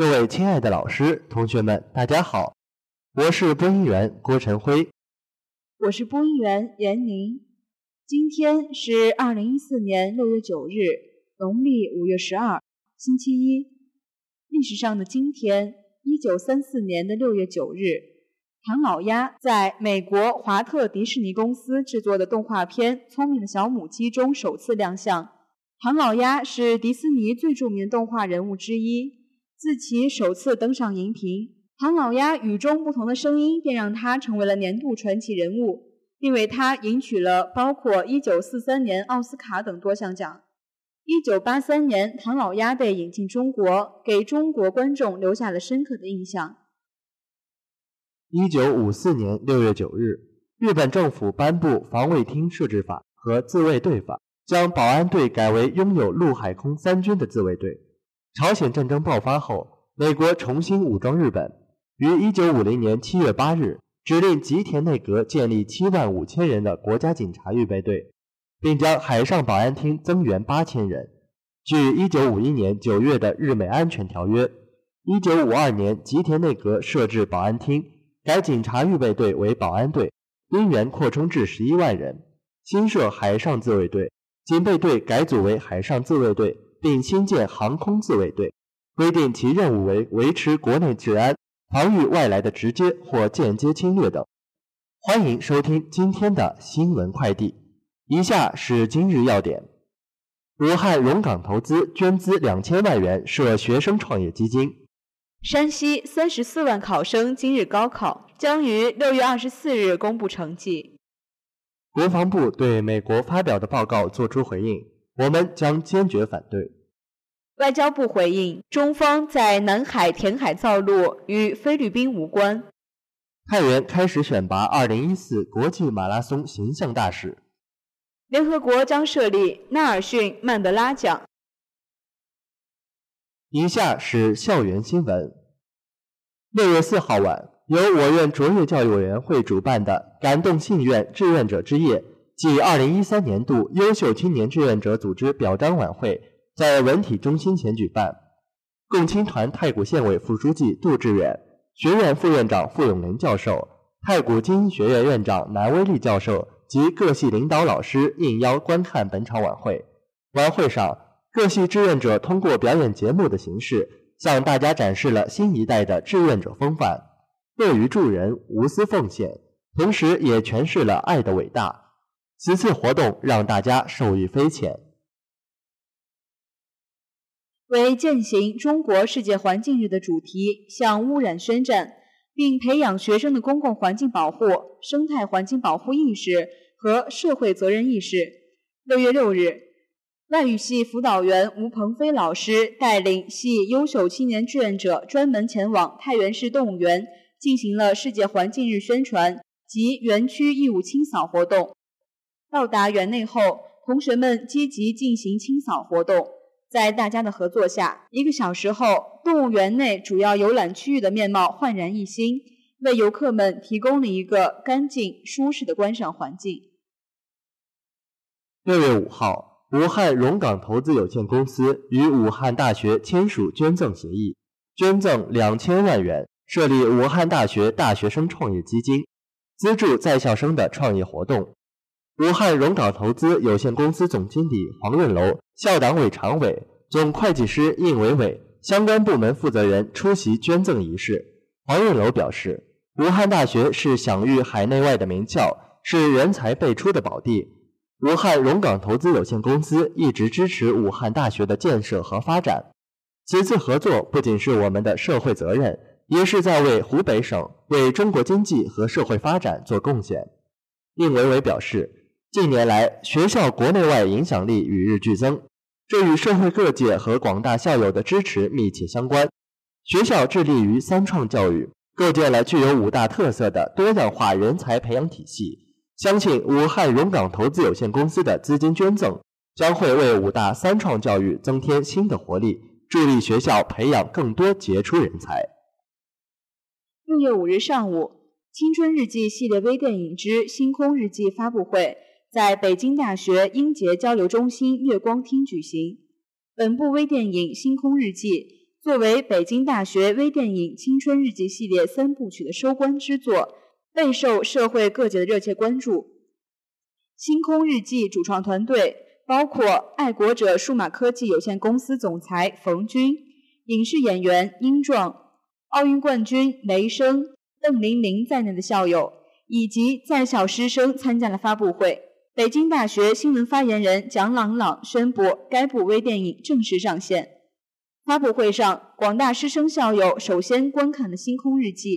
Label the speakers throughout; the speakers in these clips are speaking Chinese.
Speaker 1: 各位亲爱的老师、同学们，大家好，我是播音员郭晨辉，
Speaker 2: 我是播音员闫宁。今天是二零一四年六月九日，农历五月十二，星期一。历史上的今天，一九三四年的六月九日，唐老鸭在美国华特迪士尼公司制作的动画片《聪明的小母鸡》中首次亮相。唐老鸭是迪士尼最著名动画人物之一。自其首次登上荧屏，唐老鸭与众不同的声音便让他成为了年度传奇人物，并为他赢取了包括1943年奥斯卡等多项奖。1983年，唐老鸭被引进中国，给中国观众留下了深刻的印象。
Speaker 1: 1954年6月9日，日本政府颁布《防卫厅设置法》和《自卫队法》，将保安队改为拥有陆海空三军的自卫队。朝鲜战争爆发后，美国重新武装日本，于1950年7月8日指令吉田内阁建立7万5千人的国家警察预备队，并将海上保安厅增员8千人。据1951年9月的日美安全条约，1952年吉田内阁设置保安厅，改警察预备队为保安队，兵员扩充至11万人，新设海上自卫队，警备队改组为海上自卫队。并新建航空自卫队，规定其任务为维持国内治安、防御外来的直接或间接侵略等。欢迎收听今天的新闻快递。以下是今日要点：武汉荣港投资捐资两千万元设学生创业基金。
Speaker 2: 山西三十四万考生今日高考将于六月二十四日公布成绩。
Speaker 1: 国防部对美国发表的报告作出回应。我们将坚决反对。
Speaker 2: 外交部回应：中方在南海填海造陆与菲律宾无关。
Speaker 1: 太原开始选拔2014国际马拉松形象大使。
Speaker 2: 联合国将设立纳尔逊·曼德拉奖。
Speaker 1: 以下是校园新闻。六月四号晚，由我院卓越教育委员会主办的“感动信愿志愿者之夜”。暨二零一三年度优秀青年志愿者组织表彰晚会在文体中心前举办。共青团太谷县委副书记杜志远、学院副院长傅永林教授、太谷精英学院院长南威利教授及各系领导老师应邀观看本场晚会。晚会上，各系志愿者通过表演节目的形式，向大家展示了新一代的志愿者风范，乐于助人、无私奉献，同时也诠释了爱的伟大。此次活动让大家受益匪浅。
Speaker 2: 为践行中国世界环境日的主题，向污染宣战，并培养学生的公共环境保护、生态环境保护意识和社会责任意识。六月六日，外语系辅导员吴鹏飞老师带领系优秀青年志愿者，专门前往太原市动物园，进行了世界环境日宣传及园区义务清扫活动。到达园内后，同学们积极进行清扫活动。在大家的合作下，一个小时后，动物园内主要游览区域的面貌焕然一新，为游客们提供了一个干净、舒适的观赏环境。
Speaker 1: 六月五号，武汉荣港投资有限公司与武汉大学签署捐赠协议，捐赠两千万元，设立武汉大学大学生创业基金，资助在校生的创业活动。武汉荣港投资有限公司总经理黄润楼、校党委常委、总会计师应伟伟、相关部门负责人出席捐赠仪式。黄润楼表示，武汉大学是享誉海内外的名校，是人才辈出的宝地。武汉荣港投资有限公司一直支持武汉大学的建设和发展。此次合作不仅是我们的社会责任，也是在为湖北省、为中国经济和社会发展做贡献。应伟伟表示。近年来，学校国内外影响力与日俱增，这与社会各界和广大校友的支持密切相关。学校致力于“三创”教育，构建了具有五大特色的多样化人才培养体系。相信武汉荣港投资有限公司的资金捐赠，将会为五大三创教育增添新的活力，助力学校培养更多杰出人才。
Speaker 2: 六月五日上午，《青春日记》系列微电影之《星空日记》发布会。在北京大学英杰交流中心月光厅举行。本部微电影《星空日记》作为北京大学微电影青春日记系列三部曲的收官之作，备受社会各界的热切关注。《星空日记》主创团队包括爱国者数码科技有限公司总裁冯军、影视演员殷壮、奥运冠军雷声、邓玲玲在内的校友以及在校师生参加了发布会。北京大学新闻发言人蒋朗朗宣布，该部微电影正式上线。发布会上，广大师生校友首先观看了《星空日记》。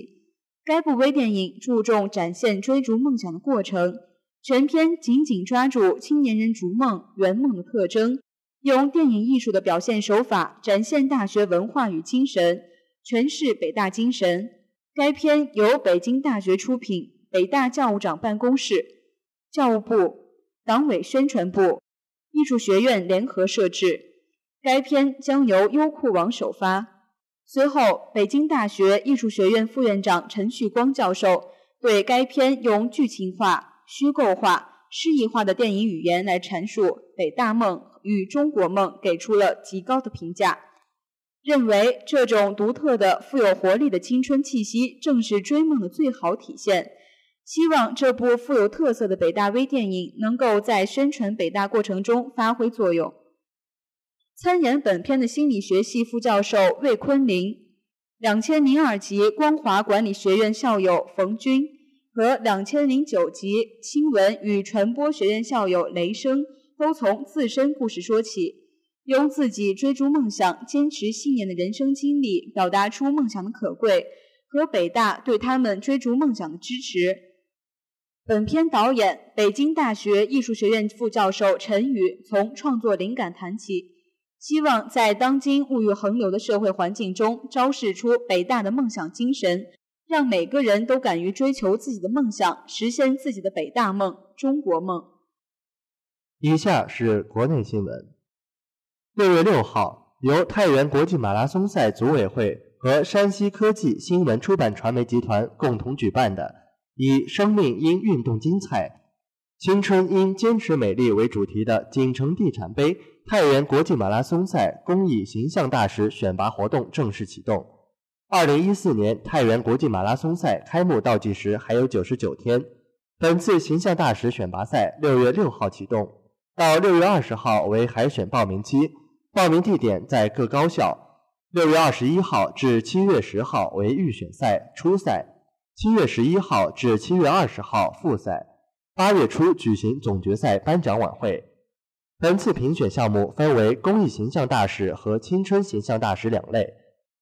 Speaker 2: 该部微电影注重展现追逐梦想的过程，全片紧紧抓住青年人逐梦圆梦的特征，用电影艺术的表现手法展现大学文化与精神，诠释北大精神。该片由北京大学出品，北大教务长办公室、教务部、党委宣传部、艺术学院联合摄制。该片将由优酷网首发。随后，北京大学艺术学院副院长陈旭光教授对该片用剧情化、虚构化、诗意化的电影语言来阐述北大梦与中国梦给出了极高的评价，认为这种独特的、富有活力的青春气息正是追梦的最好体现。希望这部富有特色的北大微电影能够在宣传北大过程中发挥作用。参演本片的心理学系副教授魏坤林、两千零二级光华管理学院校友冯军和两千零九级新闻与传播学院校友雷声，都从自身故事说起，用自己追逐梦想、坚持信念的人生经历，表达出梦想的可贵和北大对他们追逐梦想的支持。本片导演、北京大学艺术学院副教授陈宇从创作灵感谈起。希望在当今物欲横流的社会环境中，昭示出北大的梦想精神，让每个人都敢于追求自己的梦想，实现自己的北大梦、中国梦。
Speaker 1: 以下是国内新闻：六月六号，由太原国际马拉松赛组委会和山西科技新闻出版传媒集团共同举办的以“生命因运动精彩，青春因坚持美丽”为主题的锦城地产杯。太原国际马拉松赛公益形象大使选拔活动正式启动。二零一四年太原国际马拉松赛开幕倒计时还有九十九天。本次形象大使选拔赛六月六号启动，到六月二十号为海选报名期，报名地点在各高校。六月二十一号至七月十号为预选赛初赛，七月十一号至七月二十号复赛，八月初举行总决赛颁奖晚会。本次评选项目分为公益形象大使和青春形象大使两类。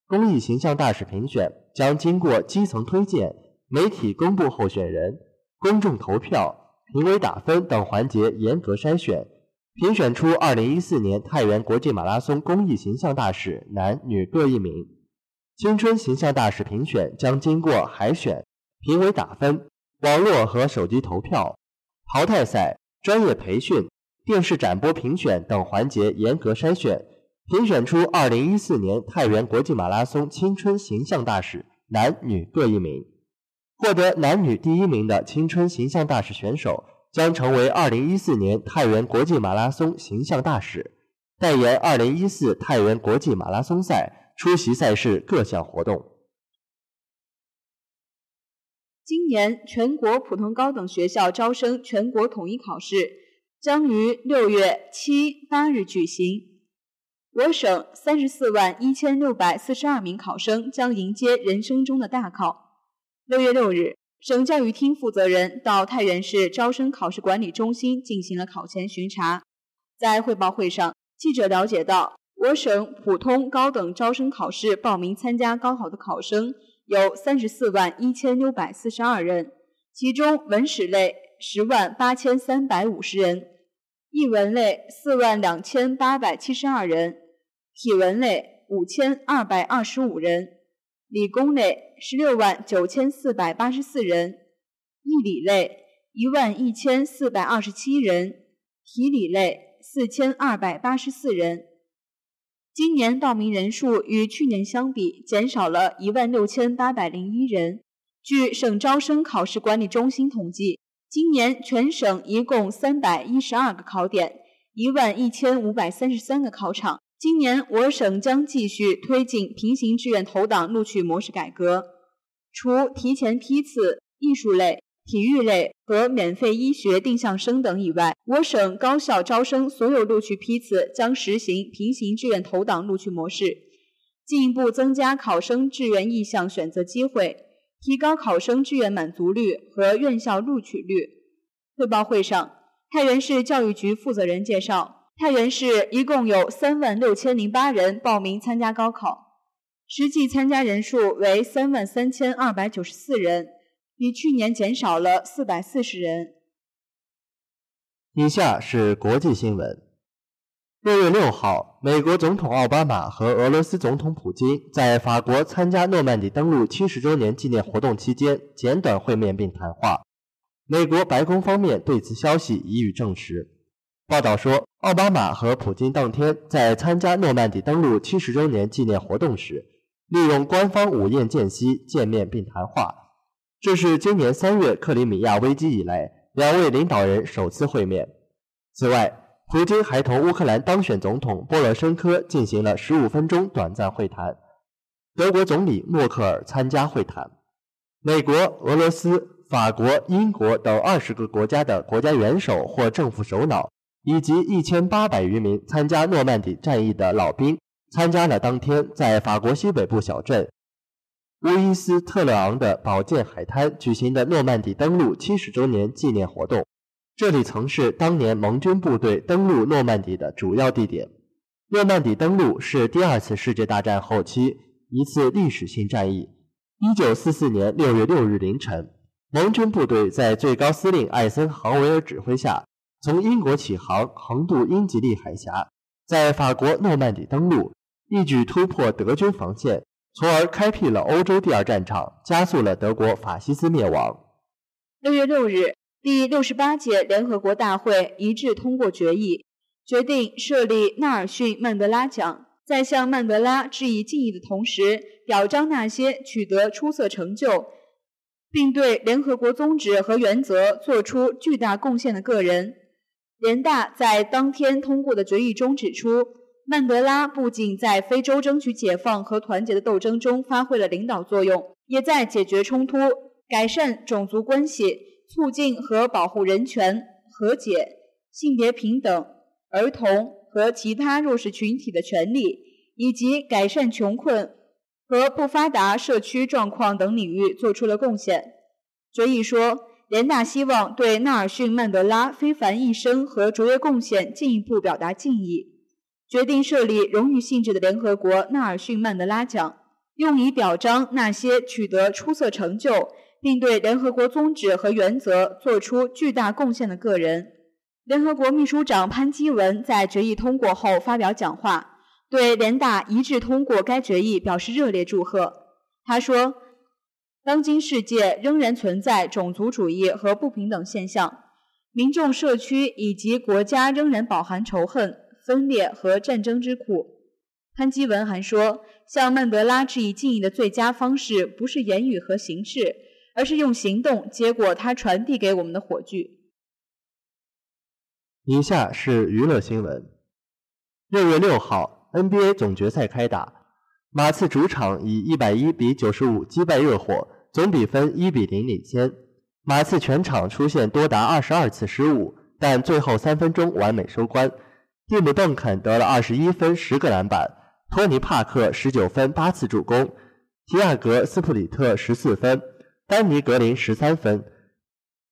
Speaker 1: 公益形象大使评选将经过基层推荐、媒体公布候选人、公众投票、评委打分等环节严格筛选，评选出2014年太原国际马拉松公益形象大使男女各一名。青春形象大使评选将经过海选、评委打分、网络和手机投票、淘汰赛、专业培训。电视展播评选等环节严格筛选，评选出2014年太原国际马拉松青春形象大使男女各一名。获得男女第一名的青春形象大使选手将成为2014年太原国际马拉松形象大使，代言2014太原国际马拉松赛，出席赛事各项活动。
Speaker 2: 今年全国普通高等学校招生全国统一考试。将于六月七八日举行。我省三十四万一千六百四十二名考生将迎接人生中的大考。六月六日，省教育厅负责人到太原市招生考试管理中心进行了考前巡查。在汇报会上，记者了解到，我省普通高等招生考试报名参加高考的考生有三十四万一千六百四十二人，其中文史类十万八千三百五十人。译文类四万两千八百七十二人，体文类五千二百二十五人，理工类十六万九千四百八十四人，艺理类一万一千四百二十七人，体理类四千二百八十四人。今年报名人数与去年相比减少了一万六千八百零一人。据省招生考试管理中心统计。今年全省一共三百一十二个考点，一万一千五百三十三个考场今年我省将继续推进平行志愿投档录取模式改革，除提前批次、艺术类、体育类和免费医学定向生等以外，我省高校招生所有录取批次将实行平行志愿投档录取模式，进一步增加考生志愿意向选择机会，提高考生志愿满足率和院校录取率。汇报会上，太原市教育局负责人介绍。太原市一共有三万六千零八人报名参加高考，实际参加人数为三万三千二百九十四人，比去年减少了四百四十人。
Speaker 1: 以下是国际新闻：六月六号，美国总统奥巴马和俄罗斯总统普京在法国参加诺曼底登陆七十周年纪念活动期间简短会面并谈话。美国白宫方面对此消息予以证实。报道说，奥巴马和普京当天在参加诺曼底登陆七十周年纪念活动时，利用官方午宴间隙见面并谈话。这是今年三月克里米亚危机以来两位领导人首次会面。此外，普京还同乌克兰当选总统波罗申科进行了十五分钟短暂会谈。德国总理默克尔参加会谈。美国、俄罗斯、法国、英国等二十个国家的国家元首或政府首脑。以及一千八百余名参加诺曼底战役的老兵，参加了当天在法国西北部小镇乌伊斯特勒昂的宝剑海滩举行的诺曼底登陆七十周年纪念活动。这里曾是当年盟军部队登陆诺曼底的主要地点。诺曼底登陆是第二次世界大战后期一次历史性战役。一九四四年六月六日凌晨，盟军部队在最高司令艾森豪威尔指挥下。从英国起航，横渡英吉利海峡，在法国诺曼底登陆，一举突破德军防线，从而开辟了欧洲第二战场，加速了德国法西斯灭亡。
Speaker 2: 六月六日，第六十八届联合国大会一致通过决议，决定设立纳尔逊·曼德拉奖，在向曼德拉致以敬意的同时，表彰那些取得出色成就，并对联合国宗旨和原则作出巨大贡献的个人。联大在当天通过的决议中指出，曼德拉不仅在非洲争取解放和团结的斗争中发挥了领导作用，也在解决冲突、改善种族关系、促进和保护人权、和解、性别平等、儿童和其他弱势群体的权利，以及改善穷困和不发达社区状况等领域做出了贡献。所以说。联大希望对纳尔逊·曼德拉非凡一生和卓越贡献进一步表达敬意，决定设立荣誉性质的联合国纳尔逊·曼德拉奖，用以表彰那些取得出色成就并对联合国宗旨和原则作出巨大贡献的个人。联合国秘书长潘基文在决议通过后发表讲话，对联大一致通过该决议表示热烈祝贺。他说。当今世界仍然存在种族主义和不平等现象，民众、社区以及国家仍然饱含仇恨、分裂和战争之苦。潘基文还说，向曼德拉致以敬意的最佳方式不是言语和形式，而是用行动接过他传递给我们的火炬。
Speaker 1: 以下是娱乐新闻：六月六号，NBA 总决赛开打。马刺主场以一百一比九十五击败热火，总比分一比零领先。马刺全场出现多达二十二次失误，但最后三分钟完美收官。蒂姆·邓肯得了二十一分、十个篮板；托尼·帕克十九分、八次助攻；提亚格·斯普里特十四分；丹尼·格林十三分。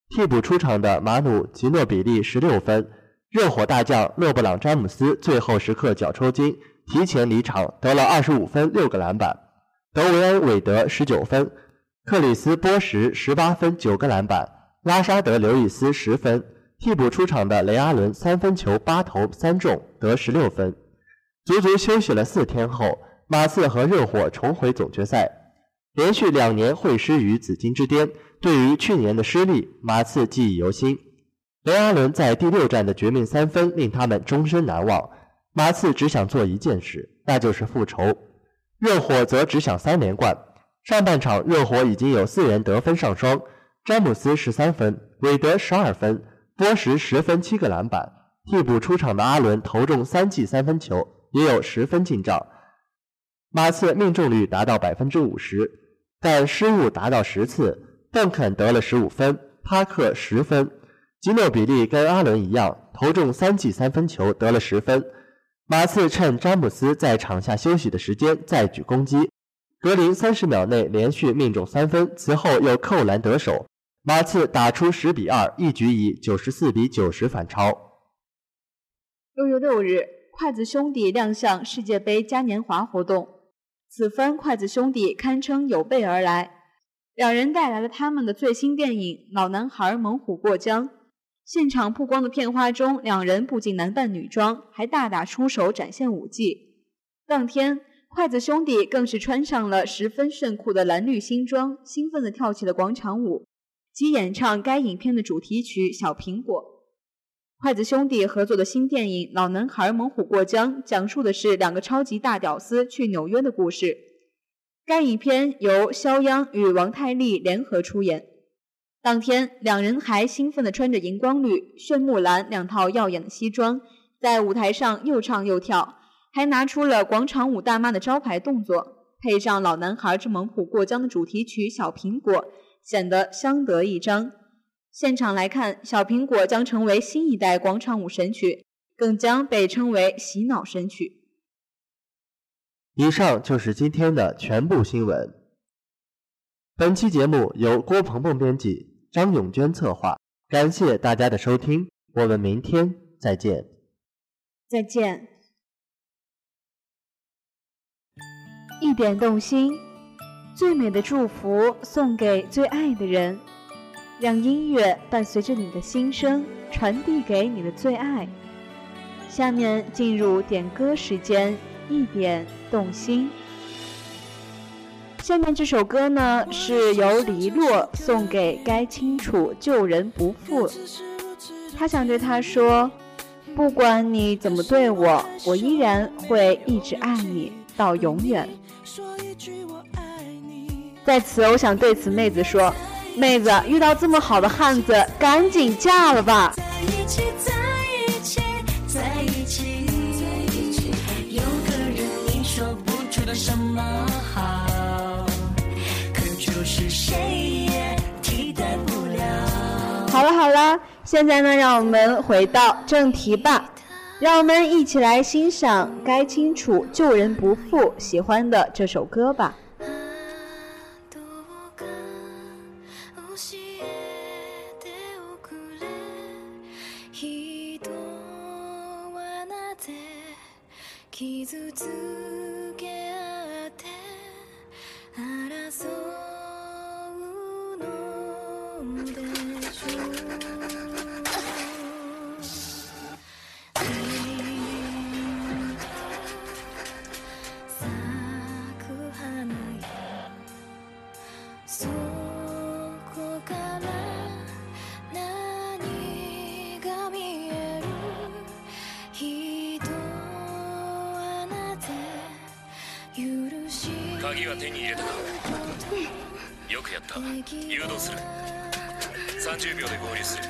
Speaker 1: 替补出场的马努·吉诺比利十六分。热火大将勒布朗·詹姆斯最后时刻脚抽筋。提前离场，得了二十五分、六个篮板。德维恩·韦德十九分，克里斯·波什十八分、九个篮板，拉沙德·刘易斯十分。替补出场的雷阿伦三分球八投三中，得十六分。足足休息了四天后，马刺和热火重回总决赛，连续两年会师于紫金之巅。对于去年的失利，马刺记忆犹新。雷阿伦在第六战的绝命三分令他们终身难忘。马刺只想做一件事，那就是复仇；热火则只想三连冠。上半场，热火已经有四人得分上双：詹姆斯十三分，韦德十二分，波什十分七个篮板。替补出场的阿伦投中三记三分球，也有十分进账。马刺命中率达到百分之五十，但失误达到十次。邓肯得了十五分，帕克十分，吉诺比利跟阿伦一样投中三记三分球，得了十分。马刺趁詹姆斯在场下休息的时间再举攻击，格林三十秒内连续命中三分，此后又扣篮得手，马刺打出十比二，一举以九十四比九十反超。
Speaker 2: 六月六日，筷子兄弟亮相世界杯嘉年华活动，此番筷子兄弟堪称有备而来。两人带来了他们的最新电影《老男孩猛虎过江》。现场曝光的片花中，两人不仅男扮女装，还大打出手展现武技。当天，筷子兄弟更是穿上了十分炫酷的蓝绿新装，兴奋地跳起了广场舞，及演唱该影片的主题曲《小苹果》。筷子兄弟合作的新电影《老男孩猛虎过江》讲述的是两个超级大屌丝去纽约的故事。该影片由肖央与王太利联合出演。当天，两人还兴奋地穿着荧光绿、炫目蓝两套耀眼的西装，在舞台上又唱又跳，还拿出了广场舞大妈的招牌动作，配上《老男孩之猛虎过江》的主题曲《小苹果》，显得相得益彰。现场来看，《小苹果》将成为新一代广场舞神曲，更将被称为洗脑神曲。
Speaker 1: 以上就是今天的全部新闻。本期节目由郭鹏鹏编辑，张永娟策划。感谢大家的收听，我们明天再见。
Speaker 2: 再见。一点动心，最美的祝福送给最爱的人，让音乐伴随着你的心声，传递给你的最爱。下面进入点歌时间。一点动心。下面这首歌呢，是由黎洛送给该清楚旧人不负。他想对他说：“不管你怎么对我，我依然会一直爱你到永远。”在此，我想对此妹子说：“妹子遇到这么好的汉子，赶紧嫁了吧。”好了好了，现在呢，让我们回到正题吧。让我们一起来欣赏《该清楚救人不负》喜欢的这首歌吧。
Speaker 3: 傷つ手に入れたかよくやった。誘導する。30秒で合流する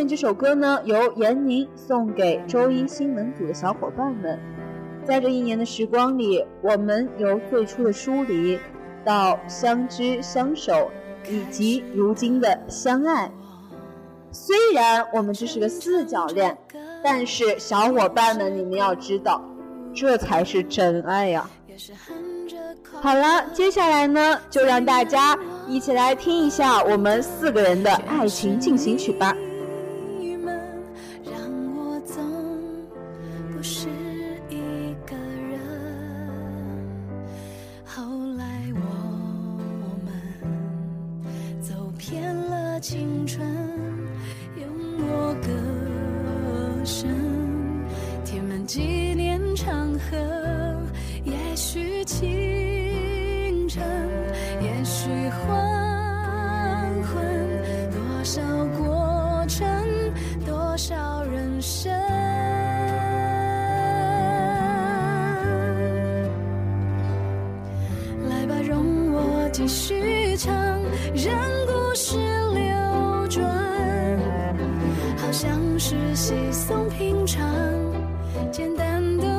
Speaker 2: 面这首歌呢，由闫宁送给周一新闻组的小伙伴们。在这一年的时光里，我们由最初的疏离，到相知相守，以及如今的相爱。虽然我们这是个四角恋，但是小伙伴们，你们要知道，这才是真爱呀！好了，接下来呢，就让大家一起来听一下我们四个人的爱情进行曲吧。
Speaker 3: 继续唱，让故事流转，好像是稀松平常，简单的